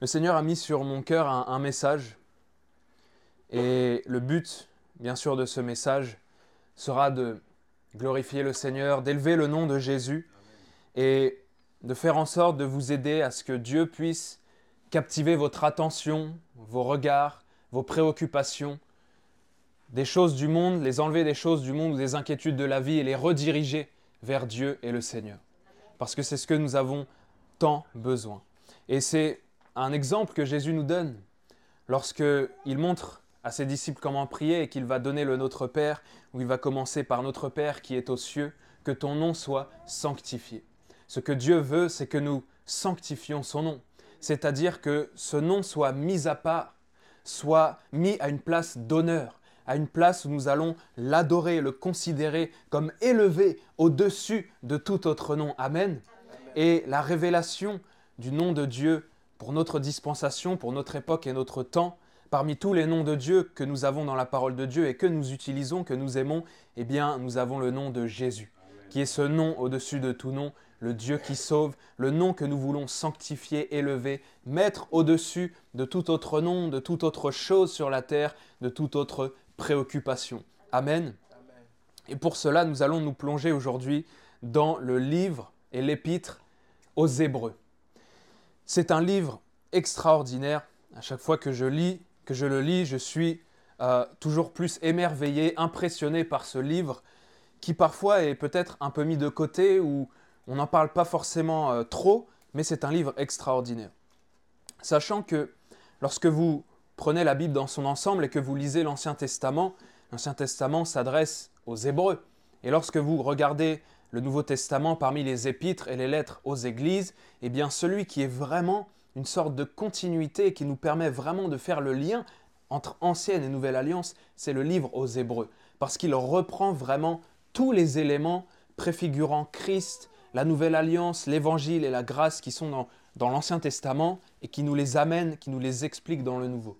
Le Seigneur a mis sur mon cœur un, un message. Et le but, bien sûr, de ce message sera de glorifier le Seigneur, d'élever le nom de Jésus et de faire en sorte de vous aider à ce que Dieu puisse captiver votre attention, vos regards, vos préoccupations, des choses du monde, les enlever des choses du monde ou des inquiétudes de la vie et les rediriger vers Dieu et le Seigneur. Parce que c'est ce que nous avons tant besoin. Et c'est un exemple que Jésus nous donne lorsque il montre à ses disciples comment prier et qu'il va donner le Notre Père, où il va commencer par Notre Père qui est aux cieux, que ton nom soit sanctifié. Ce que Dieu veut, c'est que nous sanctifions son nom, c'est-à-dire que ce nom soit mis à part, soit mis à une place d'honneur, à une place où nous allons l'adorer, le considérer comme élevé au-dessus de tout autre nom. Amen. Et la révélation du nom de Dieu pour notre dispensation, pour notre époque et notre temps, parmi tous les noms de Dieu que nous avons dans la parole de Dieu et que nous utilisons, que nous aimons, eh bien, nous avons le nom de Jésus, qui est ce nom au-dessus de tout nom, le Dieu qui sauve, le nom que nous voulons sanctifier, élever, mettre au-dessus de tout autre nom, de toute autre chose sur la terre, de toute autre préoccupation. Amen. Et pour cela, nous allons nous plonger aujourd'hui dans le livre et l'épître aux Hébreux. C'est un livre extraordinaire. À chaque fois que je lis, que je le lis, je suis euh, toujours plus émerveillé, impressionné par ce livre qui parfois est peut-être un peu mis de côté ou on n'en parle pas forcément euh, trop, mais c'est un livre extraordinaire. Sachant que lorsque vous prenez la Bible dans son ensemble et que vous lisez l'Ancien Testament, l'Ancien Testament s'adresse aux Hébreux. Et lorsque vous regardez le Nouveau Testament parmi les épîtres et les lettres aux églises, eh bien celui qui est vraiment une sorte de continuité et qui nous permet vraiment de faire le lien entre ancienne et nouvelle alliance, c'est le livre aux Hébreux, parce qu'il reprend vraiment tous les éléments préfigurant Christ, la nouvelle alliance, l'évangile et la grâce qui sont dans, dans l'Ancien Testament et qui nous les amènent, qui nous les expliquent dans le Nouveau.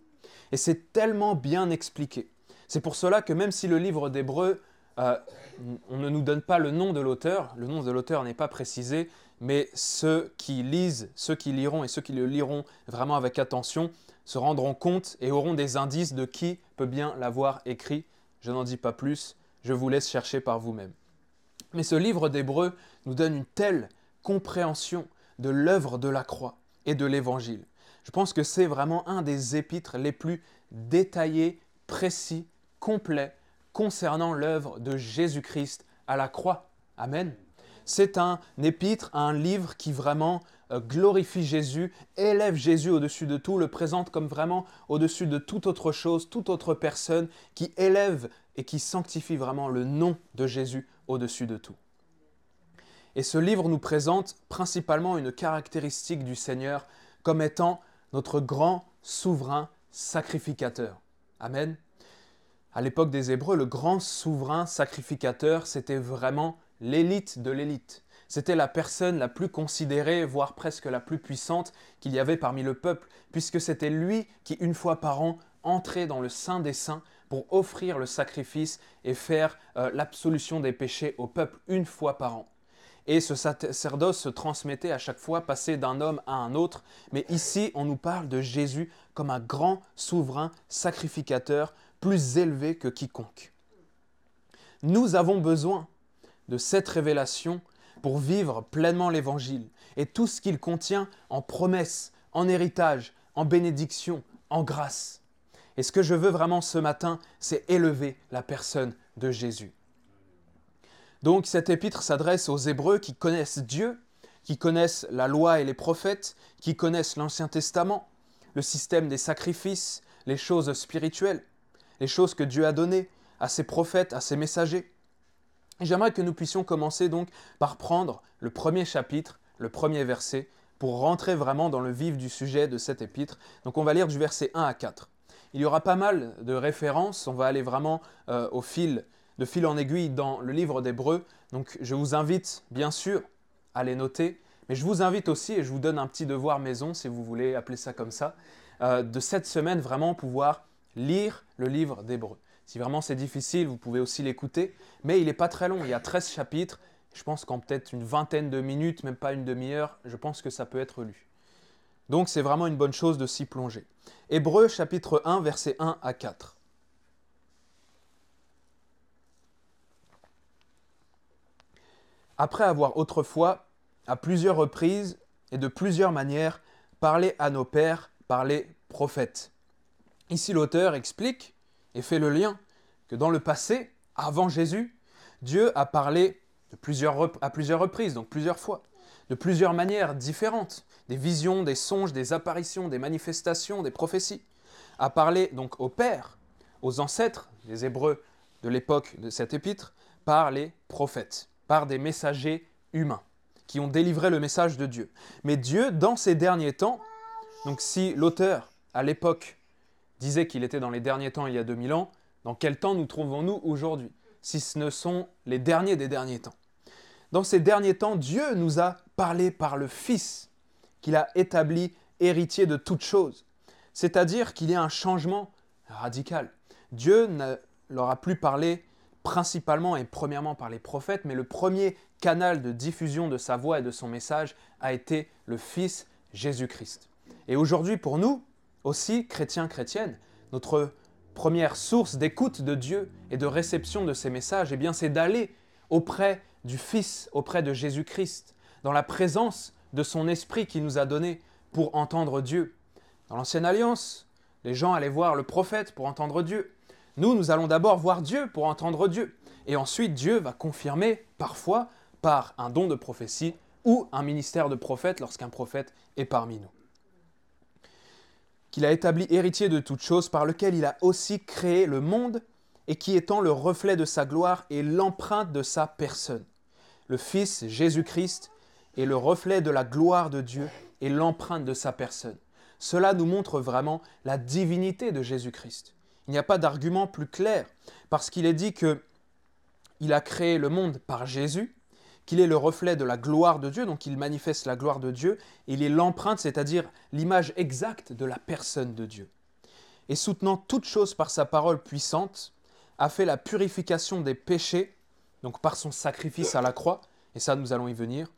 Et c'est tellement bien expliqué. C'est pour cela que même si le livre d'Hébreux, euh, on ne nous donne pas le nom de l'auteur, le nom de l'auteur n'est pas précisé, mais ceux qui lisent, ceux qui liront et ceux qui le liront vraiment avec attention se rendront compte et auront des indices de qui peut bien l'avoir écrit. Je n'en dis pas plus, je vous laisse chercher par vous-même. Mais ce livre d'Hébreux nous donne une telle compréhension de l'œuvre de la croix et de l'Évangile. Je pense que c'est vraiment un des épîtres les plus détaillés, précis, complets concernant l'œuvre de Jésus-Christ à la croix. Amen. C'est un épître, un livre qui vraiment euh, glorifie Jésus, élève Jésus au-dessus de tout, le présente comme vraiment au-dessus de toute autre chose, toute autre personne, qui élève et qui sanctifie vraiment le nom de Jésus au-dessus de tout. Et ce livre nous présente principalement une caractéristique du Seigneur comme étant notre grand souverain sacrificateur. Amen. À l'époque des Hébreux, le grand souverain sacrificateur, c'était vraiment l'élite de l'élite. C'était la personne la plus considérée, voire presque la plus puissante qu'il y avait parmi le peuple, puisque c'était lui qui, une fois par an, entrait dans le Saint des Saints pour offrir le sacrifice et faire euh, l'absolution des péchés au peuple une fois par an. Et ce sacerdoce se transmettait à chaque fois, passé d'un homme à un autre. Mais ici, on nous parle de Jésus comme un grand souverain sacrificateur, plus élevé que quiconque. Nous avons besoin de cette révélation pour vivre pleinement l'Évangile et tout ce qu'il contient en promesses, en héritage, en bénédiction, en grâce. Et ce que je veux vraiment ce matin, c'est élever la personne de Jésus. Donc cet épître s'adresse aux Hébreux qui connaissent Dieu, qui connaissent la loi et les prophètes, qui connaissent l'Ancien Testament, le système des sacrifices, les choses spirituelles, les choses que Dieu a données à ses prophètes, à ses messagers. J'aimerais que nous puissions commencer donc par prendre le premier chapitre, le premier verset, pour rentrer vraiment dans le vif du sujet de cet épître. Donc on va lire du verset 1 à 4. Il y aura pas mal de références, on va aller vraiment euh, au fil de fil en aiguille dans le livre d'Hébreu. Donc je vous invite bien sûr à les noter, mais je vous invite aussi, et je vous donne un petit devoir maison, si vous voulez appeler ça comme ça, euh, de cette semaine vraiment pouvoir lire le livre d'Hébreu. Si vraiment c'est difficile, vous pouvez aussi l'écouter, mais il n'est pas très long, il y a 13 chapitres, je pense qu'en peut-être une vingtaine de minutes, même pas une demi-heure, je pense que ça peut être lu. Donc c'est vraiment une bonne chose de s'y plonger. Hébreu chapitre 1, versets 1 à 4. Après avoir autrefois, à plusieurs reprises et de plusieurs manières, parlé à nos pères par les prophètes. Ici l'auteur explique et fait le lien que dans le passé, avant Jésus, Dieu a parlé à plusieurs reprises, donc plusieurs fois, de plusieurs manières différentes, des visions, des songes, des apparitions, des manifestations, des prophéties, a parlé donc aux pères, aux ancêtres des Hébreux de l'époque de cet épître, par les prophètes, par des messagers humains qui ont délivré le message de Dieu. Mais Dieu, dans ces derniers temps, donc si l'auteur, à l'époque, disait qu'il était dans les derniers temps il y a 2000 ans, dans quel temps nous trouvons-nous aujourd'hui, si ce ne sont les derniers des derniers temps? Dans ces derniers temps, Dieu nous a parlé par le Fils, qu'il a établi héritier de toutes choses. C'est-à-dire qu'il y a un changement radical. Dieu ne leur a plus parlé principalement et premièrement par les prophètes, mais le premier canal de diffusion de sa voix et de son message a été le Fils Jésus-Christ. Et aujourd'hui, pour nous, aussi, chrétiens, chrétiennes, notre première source d'écoute de Dieu et de réception de ses messages, eh c'est d'aller auprès du Fils, auprès de Jésus-Christ, dans la présence de son Esprit qui nous a donné pour entendre Dieu. Dans l'Ancienne Alliance, les gens allaient voir le prophète pour entendre Dieu. Nous, nous allons d'abord voir Dieu pour entendre Dieu. Et ensuite, Dieu va confirmer, parfois, par un don de prophétie ou un ministère de prophète lorsqu'un prophète est parmi nous qu'il a établi héritier de toutes choses, par lequel il a aussi créé le monde, et qui étant le reflet de sa gloire et l'empreinte de sa personne. Le Fils Jésus-Christ est le reflet de la gloire de Dieu et l'empreinte de sa personne. Cela nous montre vraiment la divinité de Jésus-Christ. Il n'y a pas d'argument plus clair, parce qu'il est dit que il a créé le monde par Jésus, qu'il est le reflet de la gloire de Dieu, donc il manifeste la gloire de Dieu, il est l'empreinte, c'est-à-dire l'image exacte de la personne de Dieu. Et soutenant toute chose par sa parole puissante, a fait la purification des péchés, donc par son sacrifice à la croix, et ça nous allons y venir,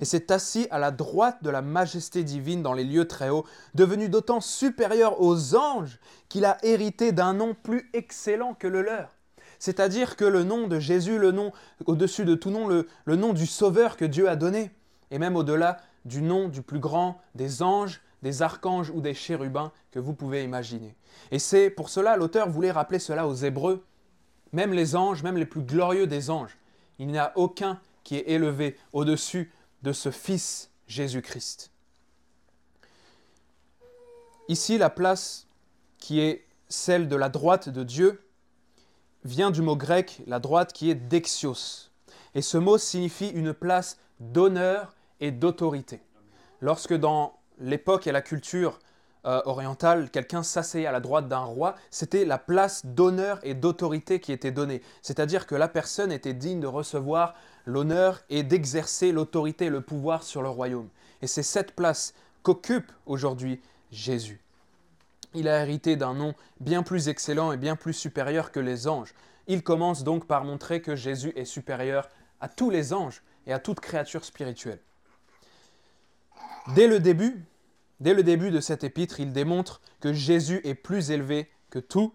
et s'est assis à la droite de la majesté divine dans les lieux très hauts, devenu d'autant supérieur aux anges qu'il a hérité d'un nom plus excellent que le leur c'est-à-dire que le nom de Jésus, le nom au-dessus de tout nom, le, nom du Sauveur que Dieu a donné, et même au-delà du nom du plus grand des anges, des archanges ou des chérubins que vous pouvez imaginer. Et c'est pour cela, l'auteur voulait rappeler cela aux Hébreux, même les anges, même les plus glorieux des anges, il n'y a aucun qui est élevé au-dessus de ce Fils Jésus-Christ. Ici, la place qui est celle de la droite de Dieu, vient du mot grec, la droite, qui est dexios. Et ce mot signifie une place d'honneur et d'autorité. Lorsque dans l'époque et la culture euh, orientale, quelqu'un s'asseyait à la droite d'un roi, c'était la place d'honneur et d'autorité qui était donnée. C'est-à-dire que la personne était digne de recevoir l'honneur et d'exercer l'autorité et le pouvoir sur le royaume. Et c'est cette place qu'occupe aujourd'hui Jésus il a hérité d'un nom bien plus excellent et bien plus supérieur que les anges. Il commence donc par montrer que Jésus est supérieur à tous les anges et à toute créature spirituelle. Dès le début, dès le début de cet épître, il démontre que Jésus est plus élevé que tout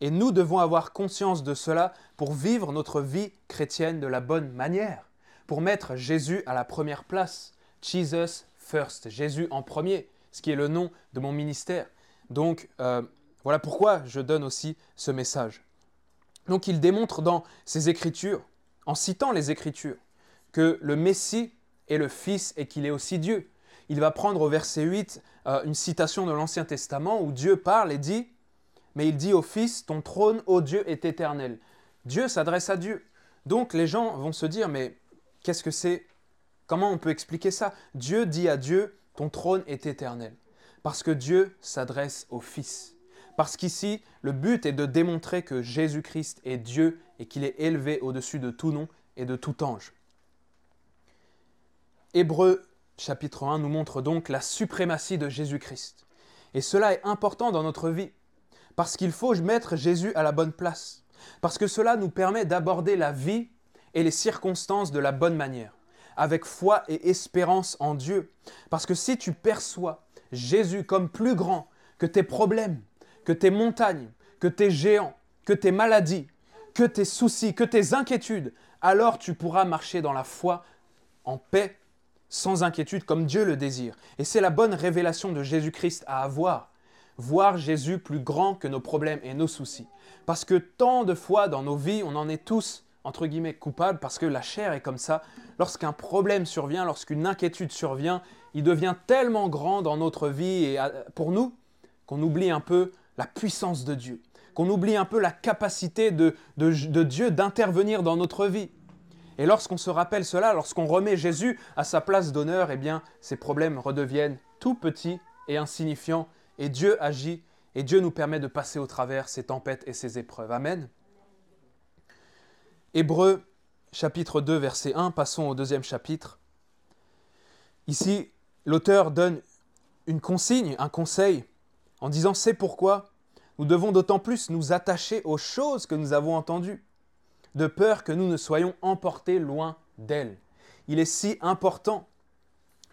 et nous devons avoir conscience de cela pour vivre notre vie chrétienne de la bonne manière, pour mettre Jésus à la première place. Jesus first, Jésus en premier, ce qui est le nom de mon ministère. Donc euh, voilà pourquoi je donne aussi ce message. Donc il démontre dans ses écritures, en citant les écritures, que le Messie est le Fils et qu'il est aussi Dieu. Il va prendre au verset 8 euh, une citation de l'Ancien Testament où Dieu parle et dit, mais il dit au Fils, ton trône, ô Dieu, est éternel. Dieu s'adresse à Dieu. Donc les gens vont se dire, mais qu'est-ce que c'est? Comment on peut expliquer ça? Dieu dit à Dieu, ton trône est éternel. Parce que Dieu s'adresse au Fils. Parce qu'ici, le but est de démontrer que Jésus-Christ est Dieu et qu'il est élevé au-dessus de tout nom et de tout ange. Hébreu chapitre 1 nous montre donc la suprématie de Jésus-Christ. Et cela est important dans notre vie, parce qu'il faut mettre Jésus à la bonne place, parce que cela nous permet d'aborder la vie et les circonstances de la bonne manière, avec foi et espérance en Dieu. Parce que si tu perçois Jésus comme plus grand que tes problèmes, que tes montagnes, que tes géants, que tes maladies, que tes soucis, que tes inquiétudes, alors tu pourras marcher dans la foi en paix, sans inquiétude, comme Dieu le désire. Et c'est la bonne révélation de Jésus-Christ à avoir. Voir Jésus plus grand que nos problèmes et nos soucis. Parce que tant de fois dans nos vies, on en est tous, entre guillemets, coupables, parce que la chair est comme ça. Lorsqu'un problème survient, lorsqu'une inquiétude survient, il devient tellement grand dans notre vie et pour nous qu'on oublie un peu la puissance de Dieu, qu'on oublie un peu la capacité de, de Dieu d'intervenir dans notre vie. Et lorsqu'on se rappelle cela, lorsqu'on remet Jésus à sa place d'honneur, eh bien, ces problèmes redeviennent tout petits et insignifiants, et Dieu agit, et Dieu nous permet de passer au travers ces tempêtes et ces épreuves. Amen. Hébreu chapitre 2, verset 1, passons au deuxième chapitre. Ici, l'auteur donne une consigne, un conseil, en disant c'est pourquoi nous devons d'autant plus nous attacher aux choses que nous avons entendues de peur que nous ne soyons emportés loin d'elle. Il est si important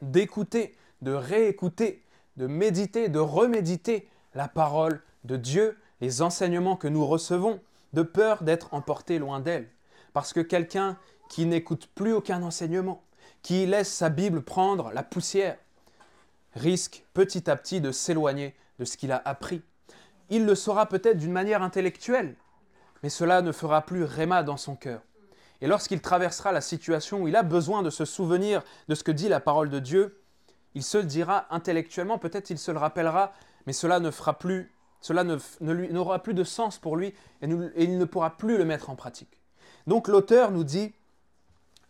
d'écouter, de réécouter, de méditer, de reméditer la parole de Dieu, les enseignements que nous recevons, de peur d'être emportés loin d'elle. Parce que quelqu'un qui n'écoute plus aucun enseignement, qui laisse sa Bible prendre la poussière, risque petit à petit de s'éloigner de ce qu'il a appris. Il le saura peut-être d'une manière intellectuelle, mais cela ne fera plus réma dans son cœur. Et lorsqu'il traversera la situation où il a besoin de se souvenir de ce que dit la parole de Dieu, il se le dira intellectuellement, peut-être il se le rappellera, mais cela ne fera plus, cela n'aura plus de sens pour lui et, et il ne pourra plus le mettre en pratique. Donc l'auteur nous dit,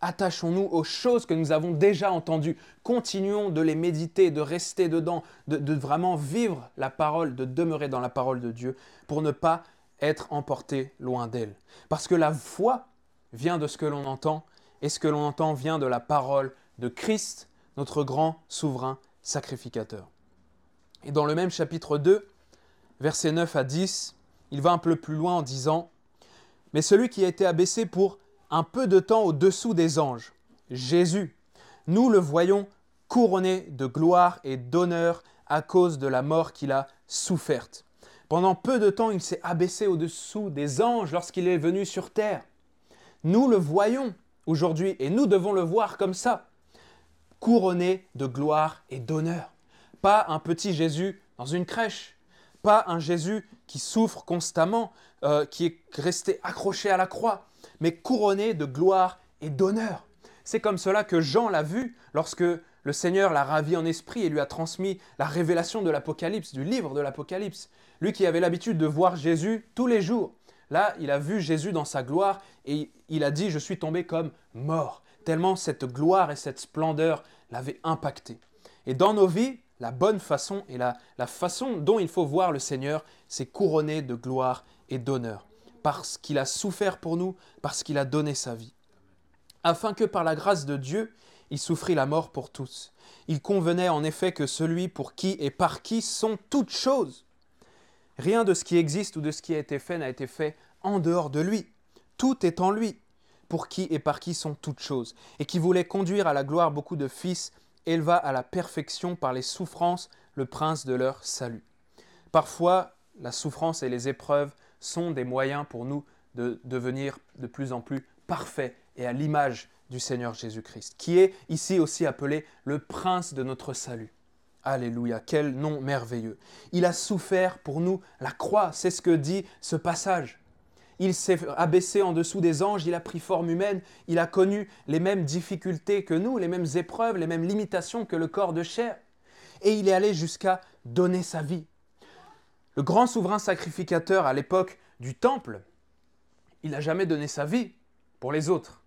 attachons-nous aux choses que nous avons déjà entendues, continuons de les méditer, de rester dedans, de, vraiment vivre la parole, de demeurer dans la parole de Dieu, pour ne pas être emporté loin d'elle. Parce que la foi vient de ce que l'on entend, et ce que l'on entend vient de la parole de Christ, notre grand souverain sacrificateur. Et dans le même chapitre 2, versets 9 à 10, il va un peu plus loin en disant, Mais celui qui a été abaissé pour un peu de temps au-dessous des anges, Jésus, nous le voyons couronné de gloire et d'honneur à cause de la mort qu'il a soufferte. Pendant peu de temps, il s'est abaissé au-dessous des anges lorsqu'il est venu sur terre. Nous le voyons aujourd'hui et nous devons le voir comme ça, couronné de gloire et d'honneur. Pas un petit Jésus dans une crèche, pas un Jésus qui souffre constamment, euh, qui est resté accroché à la croix, mais couronné de gloire et d'honneur. C'est comme cela que Jean l'a vu lorsque le Seigneur l'a ravi en esprit et lui a transmis la révélation de l'Apocalypse, du livre de l'Apocalypse. Lui qui avait l'habitude de voir Jésus tous les jours. Là, il a vu Jésus dans sa gloire et il a dit, je suis tombé comme mort, tellement cette gloire et cette splendeur l'avaient impacté. Et dans nos vies, la bonne façon et la, la façon dont il faut voir le Seigneur, c'est couronné de gloire et d'honneur, parce qu'il a souffert pour nous, parce qu'il a donné sa vie. Afin que par la grâce de Dieu, il souffrit la mort pour tous. Il convenait en effet que celui pour qui et par qui sont toutes choses. Rien de ce qui existe ou de ce qui a été fait n'a été fait en dehors de lui. Tout est en lui, pour qui et par qui sont toutes choses, et qui voulait conduire à la gloire beaucoup de fils, éleva à la perfection par les souffrances le prince de leur salut. Parfois, la souffrance et les épreuves sont des moyens pour nous de devenir de plus en plus parfaits et à l'image du Seigneur Jésus-Christ, qui est ici aussi appelé le prince de notre salut. Alléluia, quel nom merveilleux. Il a souffert pour nous la croix, c'est ce que dit ce passage. Il s'est abaissé en dessous des anges, il a pris forme humaine, il a connu les mêmes difficultés que nous, les mêmes épreuves, les mêmes limitations que le corps de chair. Et il est allé jusqu'à donner sa vie. Le grand souverain sacrificateur à l'époque du temple, il n'a jamais donné sa vie pour les autres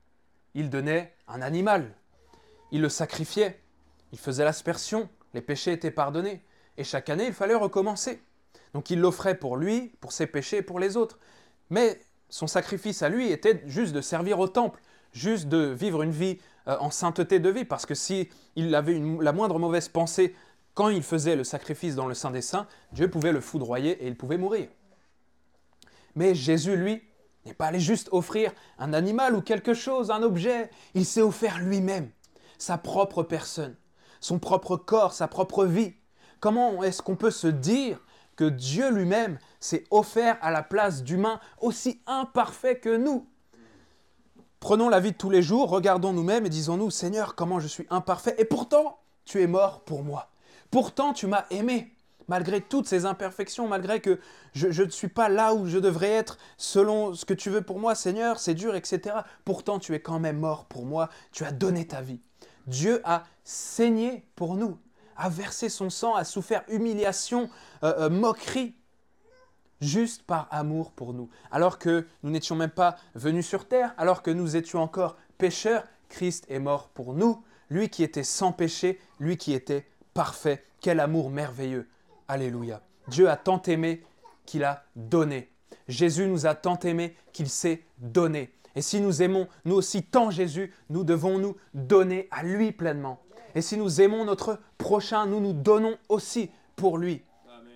il donnait un animal. Il le sacrifiait. Il faisait l'aspersion. Les péchés étaient pardonnés. Et chaque année, il fallait recommencer. Donc il l'offrait pour lui, pour ses péchés et pour les autres. Mais son sacrifice à lui était juste de servir au temple, juste de vivre une vie euh, en sainteté de vie, parce que si il avait la moindre mauvaise pensée quand il faisait le sacrifice dans le Saint des Saints, Dieu pouvait le foudroyer et il pouvait mourir. Mais Jésus, lui, n'est pas allé juste offrir un animal ou quelque chose, un objet. Il s'est offert lui-même, sa propre personne, son propre corps, sa propre vie, Comment est-ce qu'on peut se dire que Dieu lui-même s'est offert à la place d'humains aussi imparfaits que nous? Prenons la vie de tous les jours, regardons nous-mêmes et disons-nous, Seigneur, comment je suis imparfait, et pourtant, tu es mort pour moi. Pourtant, tu m'as aimé, malgré toutes ces imperfections, malgré que je, ne suis pas là où je devrais être selon ce que tu veux pour moi, Seigneur, c'est dur, etc. Pourtant, tu es quand même mort pour moi, tu as donné ta vie. Dieu a saigné pour nous, a versé son sang, a souffert humiliation, euh, euh, moquerie, juste par amour pour nous. Alors que nous n'étions même pas venus sur terre, alors que nous étions encore pécheurs, Christ est mort pour nous, lui qui était sans péché, lui qui était parfait. Quel amour merveilleux. Alléluia. Dieu a tant aimé qu'il a donné. Jésus nous a tant aimé qu'il s'est donné. Et si nous aimons nous aussi tant Jésus, nous devons nous donner à lui pleinement. Et si nous aimons notre prochain, nous nous donnons aussi pour lui,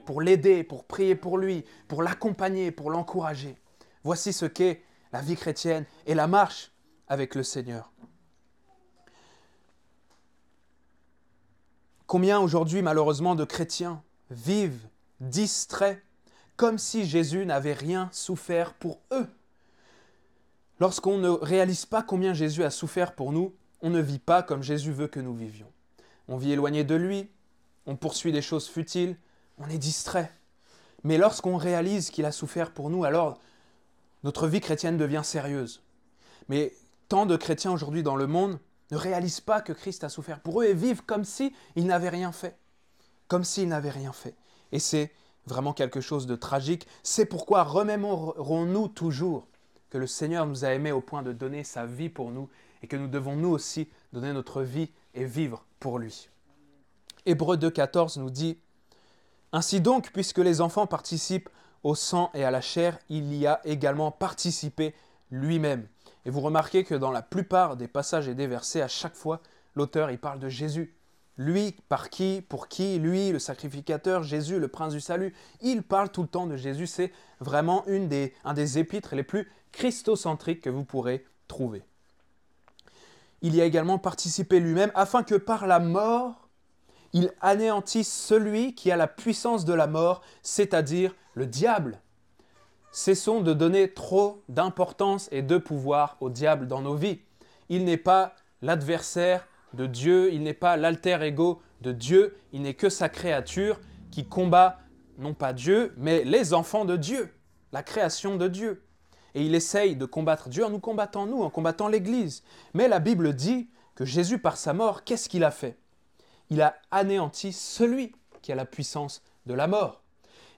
pour l'aider, pour prier pour lui, pour l'accompagner, pour l'encourager. Voici ce qu'est la vie chrétienne et la marche avec le Seigneur. Combien aujourd'hui, malheureusement, de chrétiens vivent distraits, comme si Jésus n'avait rien souffert pour eux Lorsqu'on ne réalise pas combien Jésus a souffert pour nous, on ne vit pas comme Jésus veut que nous vivions. On vit éloigné de lui, on poursuit des choses futiles, on est distrait. Mais lorsqu'on réalise qu'il a souffert pour nous, alors notre vie chrétienne devient sérieuse. Mais tant de chrétiens aujourd'hui dans le monde ne réalisent pas que Christ a souffert pour eux et vivent comme s'ils n'avaient rien fait. Comme s'ils n'avaient rien fait. Et c'est vraiment quelque chose de tragique. C'est pourquoi remémorons-nous toujours que le Seigneur nous a aimés au point de donner sa vie pour nous et que nous devons nous aussi donner notre vie et vivre pour lui. Hébreu 2.14 nous dit Ainsi donc, puisque les enfants participent au sang et à la chair, il y a également participé lui-même. Et vous remarquez que dans la plupart des passages et des versets, à chaque fois, l'auteur il parle de Jésus. Lui, par qui, pour qui, lui, le sacrificateur, Jésus, le prince du salut. Il parle tout le temps de Jésus. C'est vraiment une des, un des épîtres les plus christocentriques que vous pourrez trouver. Il y a également participé lui-même afin que par la mort, il anéantisse celui qui a la puissance de la mort, c'est-à-dire le diable. Cessons de donner trop d'importance et de pouvoir au diable dans nos vies. Il n'est pas l'adversaire de Dieu, il n'est pas l'alter ego de Dieu, il n'est que sa créature qui combat non pas Dieu, mais les enfants de Dieu, la création de Dieu. Et il essaye de combattre Dieu en nous combattant nous, en combattant l'Église. Mais la Bible dit que Jésus, par sa mort, qu'est-ce qu'il a fait? Il a anéanti celui qui a la puissance de la mort.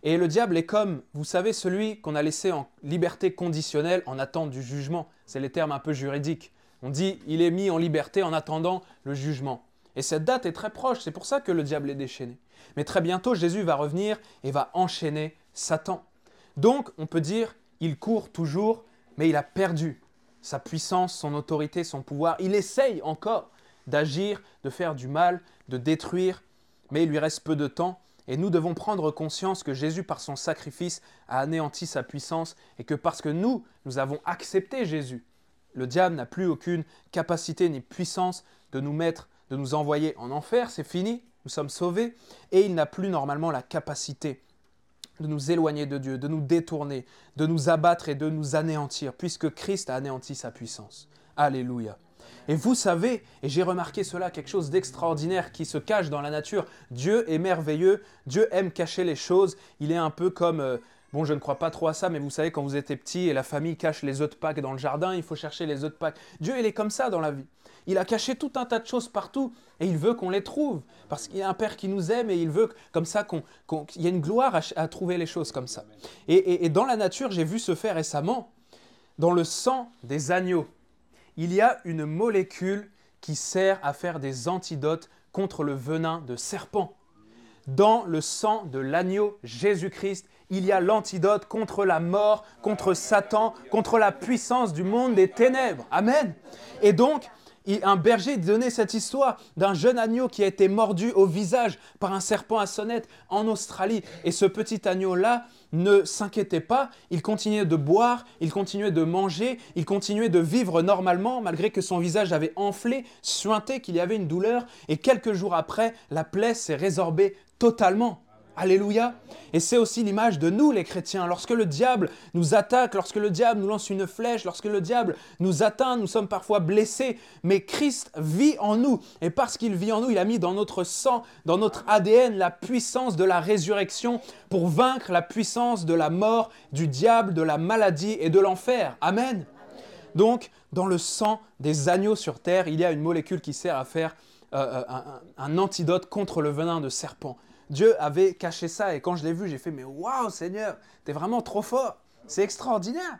Et le diable est comme, vous savez, celui qu'on a laissé en liberté conditionnelle en attente du jugement. C'est les termes un peu juridiques. On dit il est mis en liberté en attendant le jugement. Et cette date est très proche, c'est pour ça que le diable est déchaîné. Mais très bientôt, Jésus va revenir et va enchaîner Satan. Donc, on peut dire, il court toujours, mais il a perdu sa puissance, son autorité, son pouvoir. Il essaye encore d'agir, de faire du mal, de détruire, mais il lui reste peu de temps. Et nous devons prendre conscience que Jésus, par son sacrifice, a anéanti sa puissance et que parce que nous, nous avons accepté Jésus, le diable n'a plus aucune capacité ni puissance de nous mettre, de nous envoyer en enfer, c'est fini, nous sommes sauvés, et il n'a plus normalement la capacité de nous éloigner de Dieu, de nous détourner, de nous abattre et de nous anéantir, puisque Christ a anéanti sa puissance. Alléluia. Et vous savez, et j'ai remarqué cela, quelque chose d'extraordinaire qui se cache dans la nature. Dieu est merveilleux, Dieu aime cacher les choses, il est un peu comme... Euh, Bon, je ne crois pas trop à ça, mais vous savez, quand vous étiez petit et la famille cache les œufs de Pâques dans le jardin, il faut chercher les œufs de Pâques. Dieu, il est comme ça dans la vie. Il a caché tout un tas de choses partout et il veut qu'on les trouve. Parce qu'il y a un Père qui nous aime et il veut comme ça qu'il y ait une gloire à, trouver les choses comme ça. Et, et dans la nature, j'ai vu se faire récemment, dans le sang des agneaux, il y a une molécule qui sert à faire des antidotes contre le venin de serpent. Dans le sang de l'agneau Jésus-Christ, il y a l'antidote contre la mort, contre Satan, contre la puissance du monde des ténèbres. Amen. Et donc, un berger donnait cette histoire d'un jeune agneau qui a été mordu au visage par un serpent à sonnette en Australie. Et ce petit agneau-là ne s'inquiétait pas, il continuait de boire, il continuait de manger, il continuait de vivre normalement malgré que son visage avait enflé, suinté, qu'il y avait une douleur. Et quelques jours après, la plaie s'est résorbée totalement. Alléluia. Et c'est aussi l'image de nous, les chrétiens. Lorsque le diable nous attaque, lorsque le diable nous lance une flèche, lorsque le diable nous atteint, nous sommes parfois blessés. Mais Christ vit en nous. Et parce qu'il vit en nous, il a mis dans notre sang, dans notre ADN, la puissance de la résurrection pour vaincre la puissance de la mort, du diable, de la maladie et de l'enfer. Amen. Donc, dans le sang des agneaux sur terre, il y a une molécule qui sert à faire euh, euh, un antidote contre le venin de serpent. Dieu avait caché ça et quand je l'ai vu, j'ai fait mais waouh Seigneur, t'es vraiment trop fort. C'est extraordinaire.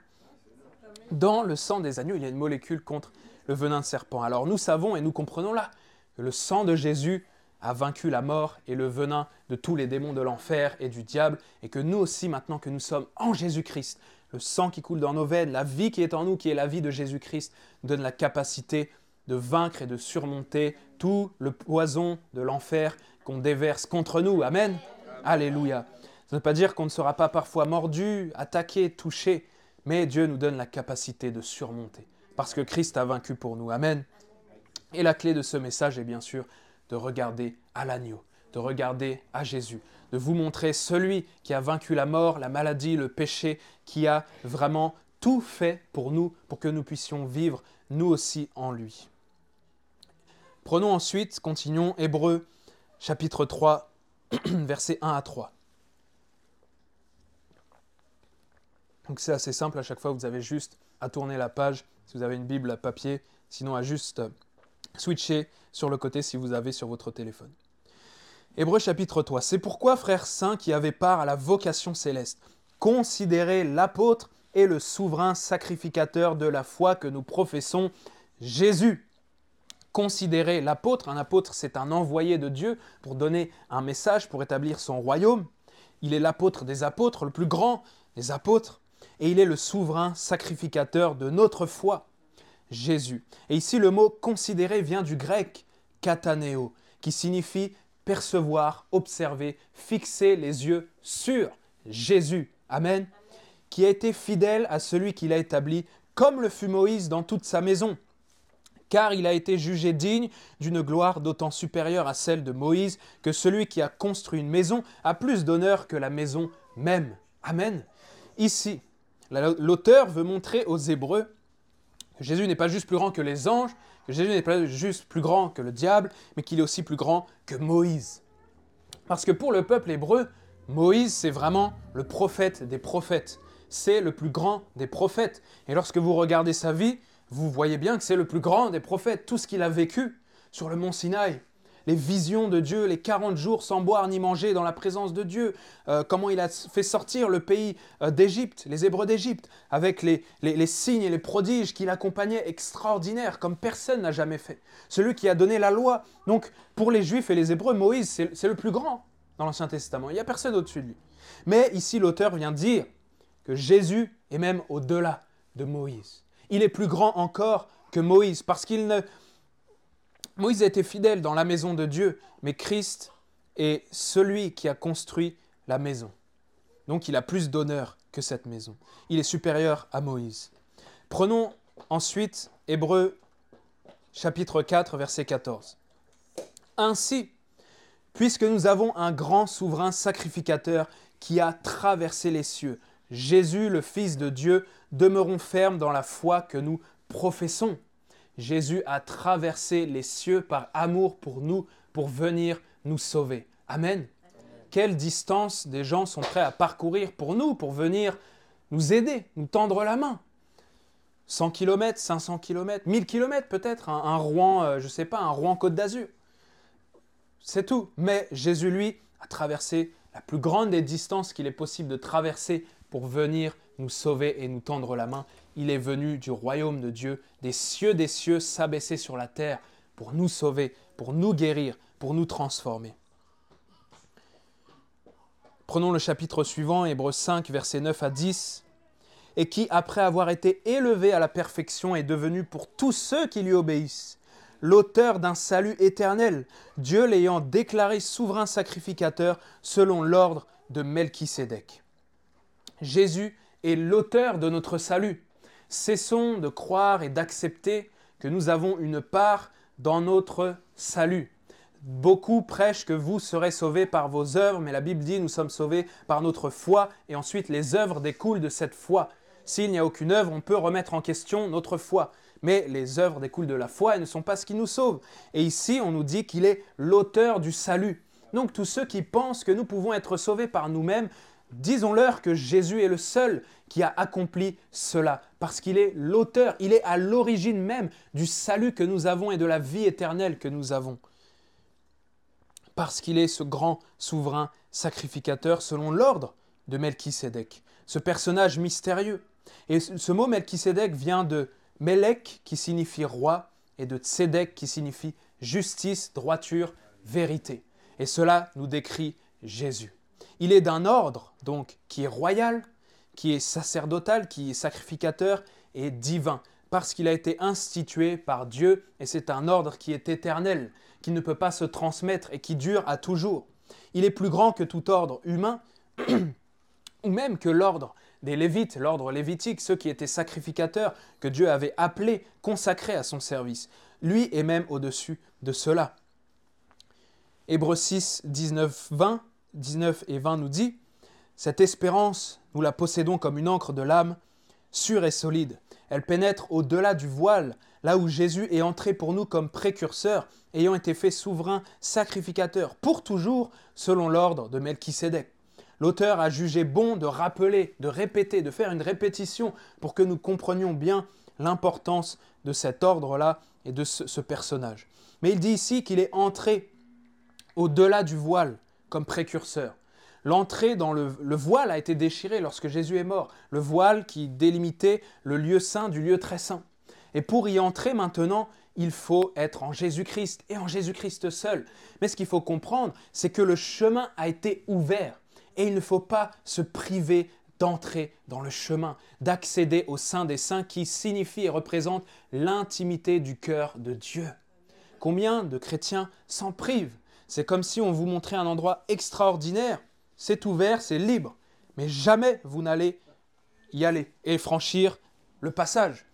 Dans le sang des agneaux, il y a une molécule contre le venin de serpent. Alors nous savons et nous comprenons là que le sang de Jésus a vaincu la mort et le venin de tous les démons de l'enfer et du diable, et que nous aussi, maintenant que nous sommes en Jésus-Christ, le sang qui coule dans nos veines, la vie qui est en nous, qui est la vie de Jésus-Christ, donne la capacité de vaincre et de surmonter tout le poison de l'enfer qu'on déverse contre nous. Amen. Alléluia. Ça ne veut pas dire qu'on ne sera pas parfois mordu, attaqué, touché, mais Dieu nous donne la capacité de surmonter, parce que Christ a vaincu pour nous. Amen. Et la clé de ce message est bien sûr de regarder à l'agneau, de regarder à Jésus, de vous montrer celui qui a vaincu la mort, la maladie, le péché, qui a vraiment tout fait pour nous, pour que nous puissions vivre nous aussi en lui. Prenons ensuite, continuons, Hébreu chapitre 3, versets 1 à 3. Donc c'est assez simple, à chaque fois vous avez juste à tourner la page, si vous avez une Bible à papier, sinon à juste switcher sur le côté si vous avez sur votre téléphone. Hébreu chapitre 3. C'est pourquoi, frères saints qui avaient part à la vocation céleste, considérez l'apôtre et le souverain sacrificateur de la foi que nous professons, Jésus considérer l'apôtre. Un apôtre, c'est un envoyé de Dieu pour donner un message, pour établir son royaume. Il est l'apôtre des apôtres, le plus grand des apôtres, et il est le souverain sacrificateur de notre foi, Jésus. Et ici, le mot considérer vient du grec kataneo, qui signifie percevoir, observer, fixer les yeux sur Jésus. Amen. Qui a été fidèle à celui qu'il a établi, comme le fut Moïse dans toute sa maison car il a été jugé digne d'une gloire d'autant supérieure à celle de Moïse que celui qui a construit une maison a plus d'honneur que la maison même. Amen. Ici, l'auteur veut montrer aux Hébreux que Jésus n'est pas juste plus grand que les anges, que Jésus n'est pas juste plus grand que le diable, mais qu'il est aussi plus grand que Moïse. Parce que pour le peuple hébreu, Moïse, c'est vraiment le prophète des prophètes. C'est le plus grand des prophètes. Et lorsque vous regardez sa vie, vous voyez bien que c'est le plus grand des prophètes, tout ce qu'il a vécu sur le mont Sinaï. Les visions de Dieu, les 40 jours sans boire ni manger dans la présence de Dieu, euh, comment il a fait sortir le pays euh, d'Égypte, les Hébreux d'Égypte, avec les, signes et les prodiges qui l'accompagnaient extraordinaires, comme personne n'a jamais fait. Celui qui a donné la loi. Donc, pour les Juifs et les Hébreux, Moïse, c'est le plus grand dans l'Ancien Testament. Il n'y a personne au-dessus de lui. Mais ici, l'auteur vient dire que Jésus est même au-delà de Moïse il est plus grand encore que Moïse, parce qu'il ne... Moïse été fidèle dans la maison de Dieu, mais Christ est celui qui a construit la maison. Donc il a plus d'honneur que cette maison. Il est supérieur à Moïse. Prenons ensuite Hébreu chapitre 4 verset 14. Ainsi, puisque nous avons un grand souverain sacrificateur qui a traversé les cieux, Jésus le Fils de Dieu, demeurons fermes dans la foi que nous professons. Jésus a traversé les cieux par amour pour nous, pour venir nous sauver. Amen. Quelle distance des gens sont prêts à parcourir pour nous, pour venir nous aider, nous tendre la main 100 km, 500 km, 1000 km peut-être, un, Rouen, euh, je ne sais pas, un Rouen Côte d'Azur. C'est tout. Mais Jésus, lui, a traversé la plus grande des distances qu'il est possible de traverser pour venir nous sauver et nous tendre la main. Il est venu du royaume de Dieu, des cieux des cieux, s'abaisser sur la terre pour nous sauver, pour nous guérir, pour nous transformer. Prenons le chapitre suivant, Hébreux 5, versets 9 à 10. Et qui, après avoir été élevé à la perfection, est devenu pour tous ceux qui lui obéissent l'auteur d'un salut éternel, Dieu l'ayant déclaré souverain sacrificateur selon l'ordre de Melchisédek. Jésus est l'auteur de notre salut. Cessons de croire et d'accepter que nous avons une part dans notre salut. Beaucoup prêchent que vous serez sauvés par vos œuvres, mais la Bible dit nous sommes sauvés par notre foi, et ensuite les œuvres découlent de cette foi. S'il n'y a aucune œuvre, on peut remettre en question notre foi. Mais les œuvres découlent de la foi et ne sont pas ce qui nous sauve. Et ici, on nous dit qu'il est l'auteur du salut. Donc tous ceux qui pensent que nous pouvons être sauvés par nous-mêmes, disons-leur que Jésus est le seul qui a accompli cela, parce qu'il est l'auteur, il est à l'origine même du salut que nous avons et de la vie éternelle que nous avons. Parce qu'il est ce grand souverain sacrificateur selon l'ordre de Melchisédek, ce personnage mystérieux. Et ce mot Melchisédek vient de Melech qui signifie roi et de Tzedek qui signifie justice, droiture, vérité. Et cela nous décrit Jésus. Il est d'un ordre, donc, qui est royal, qui est sacerdotal, qui est sacrificateur et divin, parce qu'il a été institué par Dieu, et c'est un ordre qui est éternel, qui ne peut pas se transmettre et qui dure à toujours. Il est plus grand que tout ordre humain, ou même que l'ordre des Lévites, l'ordre lévitique, ceux qui étaient sacrificateurs, que Dieu avait appelés, consacrés à son service. Lui est même au-dessus de cela. Hébreux 6, 19, 20, 19 et 20 nous dit Cette espérance, nous la possédons comme une encre de l'âme, sûre et solide. Elle pénètre au-delà du voile, là où Jésus est entré pour nous comme précurseur, ayant été fait souverain sacrificateur, pour toujours, selon l'ordre de Melchisédek. L'auteur a jugé bon de rappeler, de répéter, de faire une répétition pour que nous comprenions bien l'importance de cet ordre-là et de ce, personnage. Mais il dit ici qu'il est entré au-delà du voile comme précurseur. L'entrée dans le, le, voile a été déchirée lorsque Jésus est mort, le voile qui délimitait le lieu saint du lieu très saint. Et pour y entrer maintenant, il faut être en Jésus-Christ et en Jésus-Christ seul. Mais ce qu'il faut comprendre, c'est que le chemin a été ouvert. Et il ne faut pas se priver d'entrer dans le chemin, d'accéder au sein des saints qui signifie et représente l'intimité du cœur de Dieu. Combien de chrétiens s'en privent? C'est comme si on vous montrait un endroit extraordinaire, c'est ouvert, c'est libre, mais jamais vous n'allez y aller et franchir le passage.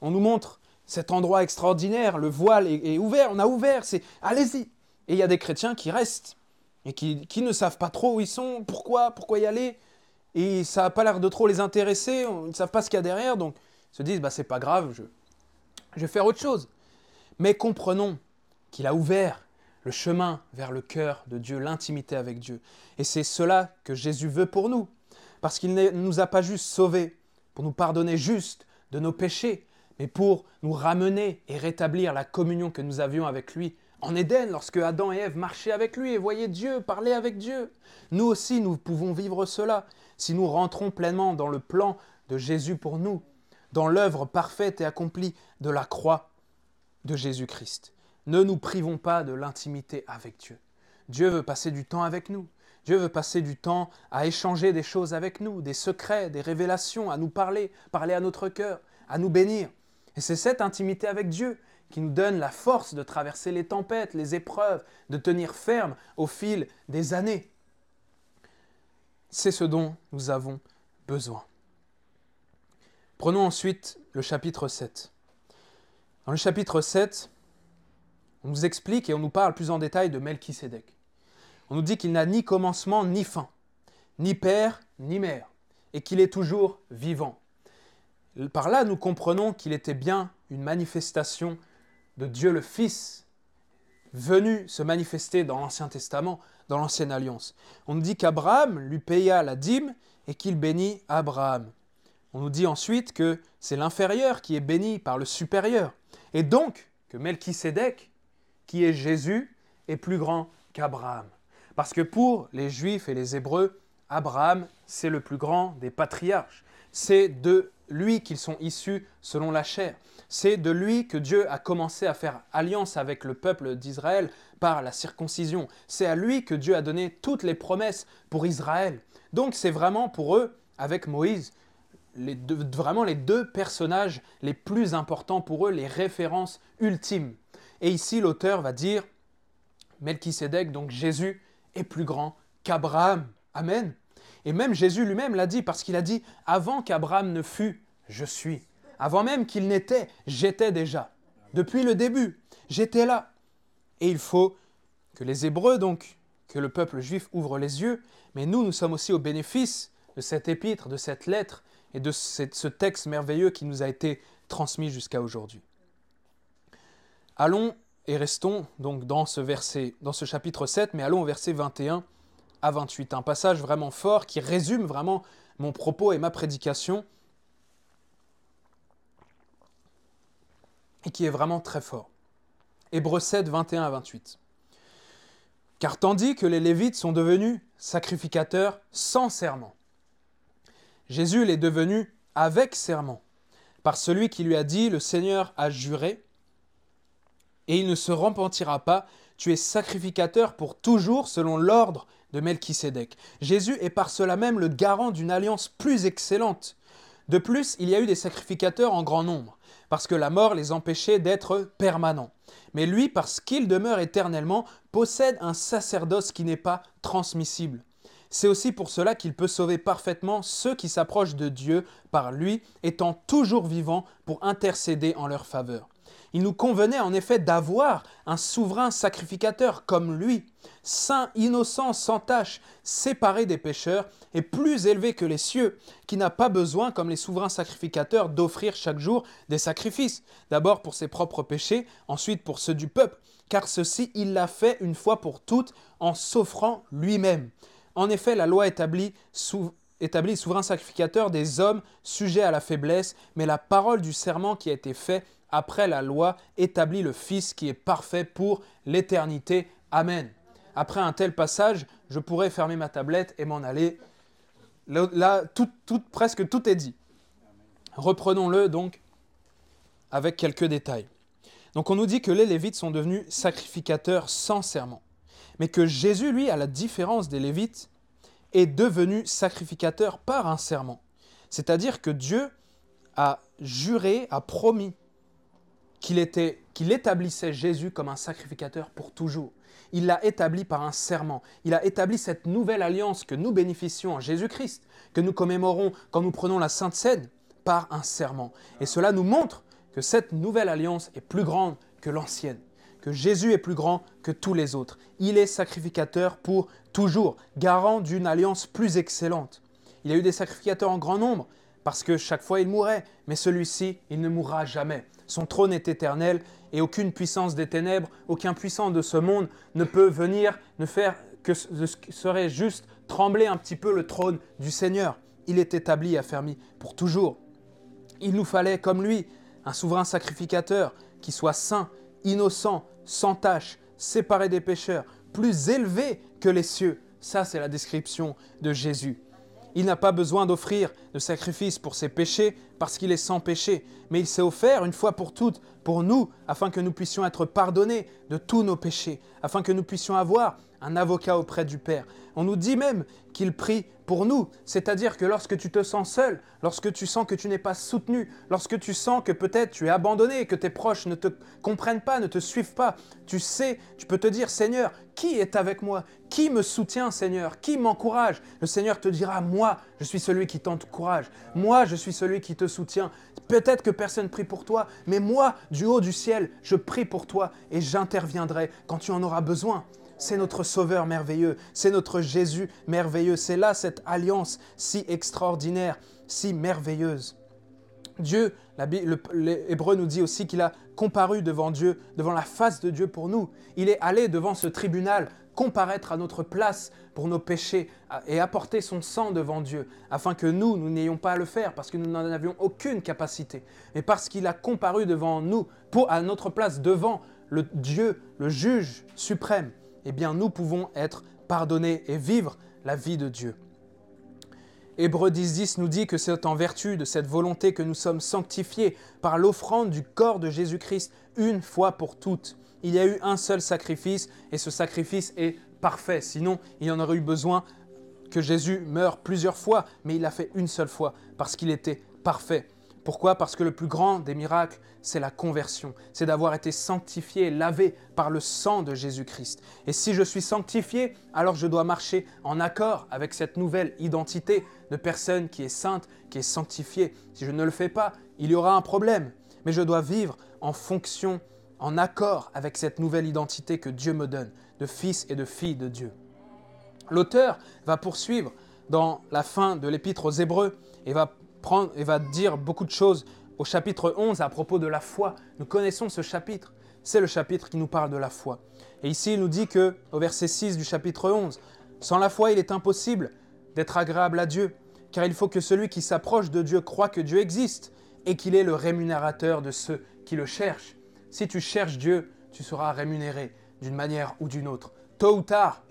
On nous montre cet endroit extraordinaire, le voile est, ouvert, on a ouvert, c'est allez-y. Et il y a des chrétiens qui restent et qui, ne savent pas trop où ils sont, pourquoi, pourquoi y aller, et ça n'a pas l'air de trop les intéresser, ils ne savent pas ce qu'il y a derrière, donc ils se disent, bah, c'est pas grave, je, je vais faire autre chose. Mais comprenons qu'il a ouvert le chemin vers le cœur de Dieu, l'intimité avec Dieu. Et c'est cela que Jésus veut pour nous, parce qu'il ne nous a pas juste sauvés pour nous pardonner juste de nos péchés, mais pour nous ramener et rétablir la communion que nous avions avec lui en Éden, lorsque Adam et Ève marchaient avec lui et voyaient Dieu, parlaient avec Dieu. Nous aussi, nous pouvons vivre cela si nous rentrons pleinement dans le plan de Jésus pour nous, dans l'œuvre parfaite et accomplie de la croix de Jésus-Christ. Ne nous privons pas de l'intimité avec Dieu. Dieu veut passer du temps avec nous. Dieu veut passer du temps à échanger des choses avec nous, des secrets, des révélations, à nous parler, parler à notre cœur, à nous bénir. Et c'est cette intimité avec Dieu qui nous donne la force de traverser les tempêtes, les épreuves, de tenir ferme au fil des années. C'est ce dont nous avons besoin. Prenons ensuite le chapitre 7. Dans le chapitre 7, on nous explique et on nous parle plus en détail de Melchisédek. On nous dit qu'il n'a ni commencement ni fin, ni père ni mère, et qu'il est toujours vivant. Par là, nous comprenons qu'il était bien une manifestation de Dieu le Fils venu se manifester dans l'Ancien Testament, dans l'Ancienne Alliance. On nous dit qu'Abraham lui paya la dîme et qu'il bénit Abraham. On nous dit ensuite que c'est l'inférieur qui est béni par le supérieur. Et donc que Melchisédek, qui est Jésus, est plus grand qu'Abraham. Parce que pour les Juifs et les Hébreux, Abraham, c'est le plus grand des patriarches. C'est de lui qu'ils sont issus selon la chair. C'est de lui que Dieu a commencé à faire alliance avec le peuple d'Israël par la circoncision. C'est à lui que Dieu a donné toutes les promesses pour Israël. Donc c'est vraiment pour eux, avec Moïse, vraiment les deux personnages les plus importants pour eux, les références ultimes. Et ici, l'auteur va dire, Melchisédek, donc Jésus, est plus grand qu'Abraham. Amen. Et même Jésus lui-même l'a dit, parce qu'il a dit, avant qu'Abraham ne fût, je suis. Avant même qu'il n'était, j'étais déjà. Depuis le début, j'étais là. Et il faut que les Hébreux, donc, que le peuple juif ouvre les yeux, mais nous, nous sommes aussi au bénéfice de cette épître, de cette lettre et de ce texte merveilleux qui nous a été transmis jusqu'à aujourd'hui. Allons et restons donc dans ce verset, dans ce chapitre 7, mais allons au verset 21 à 28, un passage vraiment fort qui résume vraiment mon propos et ma prédication et qui est vraiment très fort. Hébreux 7, 21 à 28. Car tandis que les Lévites sont devenus sacrificateurs sans serment, Jésus l'est devenu avec serment, par celui qui lui a dit, le Seigneur a juré, et il ne se repentira pas, tu es sacrificateur pour toujours selon l'ordre de Melchisédek. Jésus est par cela même le garant d'une alliance plus excellente. De plus, il y a eu des sacrificateurs en grand nombre, parce que la mort les empêchait d'être permanents. Mais lui, parce qu'il demeure éternellement, possède un sacerdoce qui n'est pas transmissible. C'est aussi pour cela qu'il peut sauver parfaitement ceux qui s'approchent de Dieu par lui, étant toujours vivant pour intercéder en leur faveur. Il nous convenait en effet d'avoir un souverain sacrificateur comme lui, saint, innocent, sans tache, séparé des pécheurs et plus élevé que les cieux, qui n'a pas besoin, comme les souverains sacrificateurs, d'offrir chaque jour des sacrifices, d'abord pour ses propres péchés, ensuite pour ceux du peuple, car ceci il l'a fait une fois pour toutes en s'offrant lui-même. En effet, la loi établit, établit souverain sacrificateur des hommes sujets à la faiblesse, mais la parole du serment qui a été fait après la loi, établit le Fils qui est parfait pour l'éternité. Amen. Après un tel passage, je pourrais fermer ma tablette et m'en aller. Là, presque tout est dit. Reprenons-le donc avec quelques détails. Donc on nous dit que les Lévites sont devenus sacrificateurs sans serment, mais que Jésus, lui, à la différence des Lévites, est devenu sacrificateur par un serment. C'est-à-dire que Dieu a juré, a promis qu'il établissait Jésus comme un sacrificateur pour toujours. Il l'a établi par un serment. Il a établi cette nouvelle alliance que nous bénéficions en Jésus-Christ, que nous commémorons quand nous prenons la Sainte Seine, par un serment. Et cela nous montre que cette nouvelle alliance est plus grande que l'ancienne, que Jésus est plus grand que tous les autres. Il est sacrificateur pour toujours, garant d'une alliance plus excellente. Il y a eu des sacrificateurs en grand nombre, parce que chaque fois il mourait, mais celui-ci, il ne mourra jamais. Son trône est éternel et aucune puissance des ténèbres, aucun puissant de ce monde ne peut venir ne faire que ce serait juste trembler un petit peu le trône du Seigneur. Il est établi affermi pour toujours. Il nous fallait, comme lui, un souverain sacrificateur qui soit saint, innocent, sans tache, séparé des pécheurs, plus élevé que les cieux. Ça, c'est la description de Jésus. Il n'a pas besoin d'offrir de sacrifice pour ses péchés parce qu'il est sans péché, mais il s'est offert une fois pour toutes pour nous, afin que nous puissions être pardonnés de tous nos péchés, afin que nous puissions avoir un avocat auprès du Père. On nous dit même qu'il prie pour nous, c'est-à-dire que lorsque tu te sens seul, lorsque tu sens que tu n'es pas soutenu, lorsque tu sens que peut-être tu es abandonné, que tes proches ne te comprennent pas, ne te suivent pas, tu sais, tu peux te dire Seigneur, qui est avec moi? Qui me soutient Seigneur? Qui m'encourage? Le Seigneur te dira moi, je suis celui qui t'encourage. Moi, je suis celui qui te soutient. Peut-être que personne prie pour toi, mais moi, du haut du ciel, je prie pour toi et j'interviendrai quand tu en auras besoin. C'est notre Sauveur merveilleux, c'est notre Jésus merveilleux, c'est là cette alliance si extraordinaire, si merveilleuse. Dieu, l'Hébreu nous dit aussi qu'il a comparu devant Dieu, devant la face de Dieu pour nous. Il est allé devant ce tribunal comparaître à notre place pour nos péchés et apporter son sang devant Dieu, afin que nous, nous n'ayons pas à le faire, parce que nous n'en avions aucune capacité, mais parce qu'il a comparu devant nous, à notre place, devant le Dieu, le juge suprême eh bien nous pouvons être pardonnés et vivre la vie de Dieu. Hébreux 10.10 nous dit que c'est en vertu de cette volonté que nous sommes sanctifiés par l'offrande du corps de Jésus-Christ une fois pour toutes. Il y a eu un seul sacrifice et ce sacrifice est parfait. Sinon, il y en aurait eu besoin que Jésus meure plusieurs fois, mais il l'a fait une seule fois parce qu'il était parfait. Pourquoi? Parce que le plus grand des miracles, c'est la conversion, c'est d'avoir été sanctifié, lavé par le sang de Jésus-Christ. Et si je suis sanctifié, alors je dois marcher en accord avec cette nouvelle identité de personne qui est sainte, qui est sanctifiée. Si je ne le fais pas, il y aura un problème. Mais je dois vivre en fonction, en accord avec cette nouvelle identité que Dieu me donne, de fils et de fille de Dieu. L'auteur va poursuivre dans la fin de l'épître aux Hébreux et va prendre et va dire beaucoup de choses au chapitre 11 à propos de la foi. Nous connaissons ce chapitre. C'est le chapitre qui nous parle de la foi. Et ici, il nous dit que, au verset 6 du chapitre 11, sans la foi, il est impossible d'être agréable à Dieu, car il faut que celui qui s'approche de Dieu croit que Dieu existe et qu'il est le rémunérateur de ceux qui le cherchent. Si tu cherches Dieu, tu seras rémunéré d'une manière ou d'une autre. Tôt ou tard,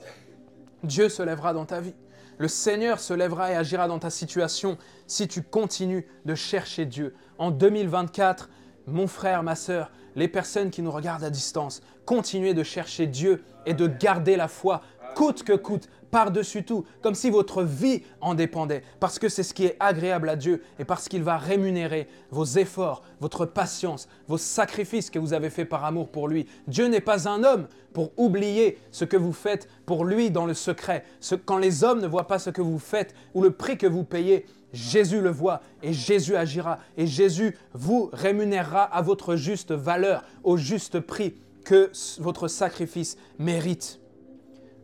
Dieu se lèvera dans ta vie. Le Seigneur se lèvera et agira dans ta situation si tu continues de chercher Dieu. En 2024, mon frère, ma sœur, les personnes qui nous regardent à distance, continuez de chercher Dieu et de garder la foi coûte que coûte, par-dessus tout, comme si votre vie en dépendait, parce que c'est ce qui est agréable à Dieu et parce qu'il va rémunérer vos efforts, votre patience, vos sacrifices que vous avez faits par amour pour lui. Dieu n'est pas un homme pour oublier ce que vous faites pour lui dans le secret. quand les hommes ne voient pas ce que vous faites ou le prix que vous payez, Jésus le voit et Jésus agira et Jésus vous rémunérera à votre juste valeur, au juste prix que votre sacrifice mérite.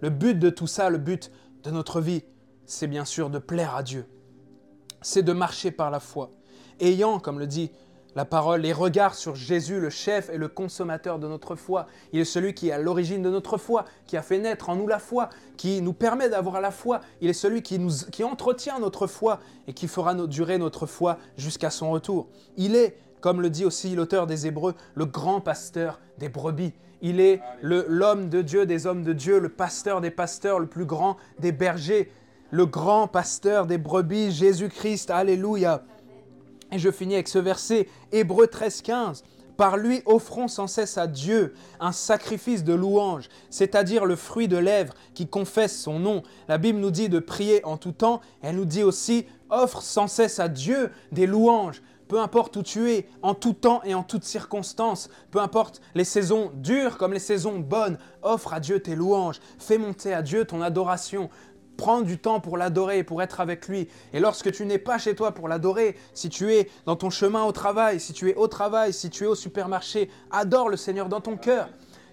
Le but de tout ça, le but de notre vie, c'est bien sûr de plaire à Dieu. C'est de marcher par la foi, ayant, comme le dit la parole, les regards sur Jésus, le chef et le consommateur de notre foi. Il est celui qui est à l'origine de notre foi, qui a fait naître en nous la foi, qui nous permet d'avoir la foi. Il est celui qui, nous, entretient notre foi et qui fera durer notre foi jusqu'à son retour. Il est, comme le dit aussi l'auteur des Hébreux, le grand pasteur des brebis. Il est l'homme de Dieu, des hommes de Dieu, le pasteur des pasteurs, le plus grand des bergers, le grand pasteur des brebis, Jésus-Christ. Alléluia. Et je finis avec ce verset, Hébreu 13, 15. Par lui offrons sans cesse à Dieu un sacrifice de louange, c'est-à-dire le fruit de lèvres qui confesse son nom. La Bible nous dit de prier en tout temps, elle nous dit aussi offre sans cesse à Dieu des louanges peu importe où tu es, en tout temps et en toutes circonstances, peu importe les saisons dures comme les saisons bonnes, offre à Dieu tes louanges, fais monter à Dieu ton adoration. Prends du temps pour l'adorer, pour être avec lui. Et lorsque tu n'es pas chez toi pour l'adorer, si tu es dans ton chemin au travail, si tu es au travail, si tu es au supermarché, adore le Seigneur dans ton cœur.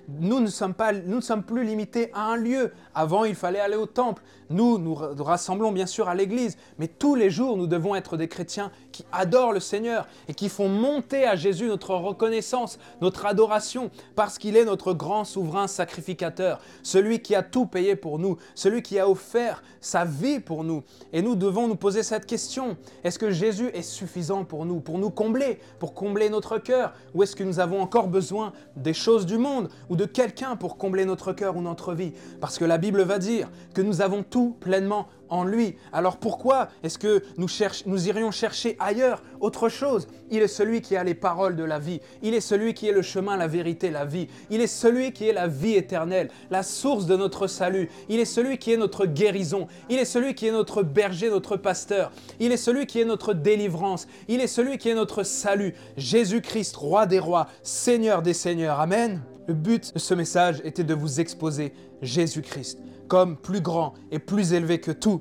Nous ne, sommes pas, nous ne sommes plus limités à un lieu. Avant, il fallait aller au temple. Nous, nous rassemblons bien sûr à l'église, mais tous les jours, nous devons être des chrétiens qui adorent le Seigneur et qui font monter à Jésus notre reconnaissance, notre adoration, parce qu'il est notre grand souverain sacrificateur, celui qui a tout payé pour nous, celui qui a offert sa vie pour nous. Et nous devons nous poser cette question. Est-ce que Jésus est suffisant pour nous, pour nous combler, pour combler notre cœur? Ou est-ce que nous avons encore besoin des choses du monde ou de quelqu'un pour combler notre cœur ou notre vie? Parce que la Bible va dire que nous avons tout pleinement en lui. Alors pourquoi est-ce que nous, nous irions chercher ailleurs autre chose? Il est celui qui a les paroles de la vie. Il est celui qui est le chemin, la vérité, la vie. Il est celui qui est la vie éternelle, la source de notre salut. Il est celui qui est notre guérison. Il est celui qui est notre berger, notre pasteur. Il est celui qui est notre délivrance. Il est celui qui est notre salut. Jésus-Christ, roi des rois, Seigneur des seigneurs. Amen. Le but de ce message était de vous exposer Jésus-Christ comme plus grand et plus élevé que tout.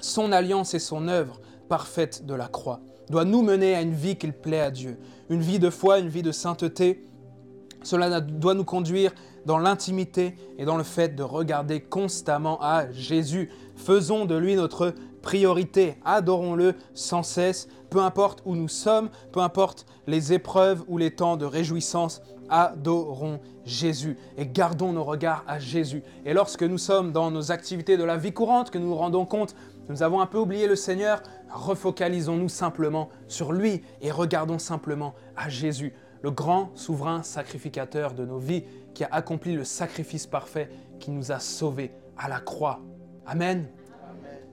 Son alliance et son œuvre parfaite de la croix doit nous mener à une vie qu'il plaît à Dieu, une vie de foi, une vie de sainteté. Cela doit nous conduire dans l'intimité et dans le fait de regarder constamment à Jésus. Faisons de lui notre priorité, adorons-le sans cesse, peu importe où nous sommes, peu importe les épreuves ou les temps de réjouissance, adorons Jésus et gardons nos regards à Jésus. Et lorsque nous sommes dans nos activités de la vie courante, que nous nous rendons compte nous avons un peu oublié le Seigneur, refocalisons-nous simplement sur lui et regardons simplement à Jésus, le grand souverain sacrificateur de nos vies qui a accompli le sacrifice parfait qui nous a sauvés à la croix. Amen.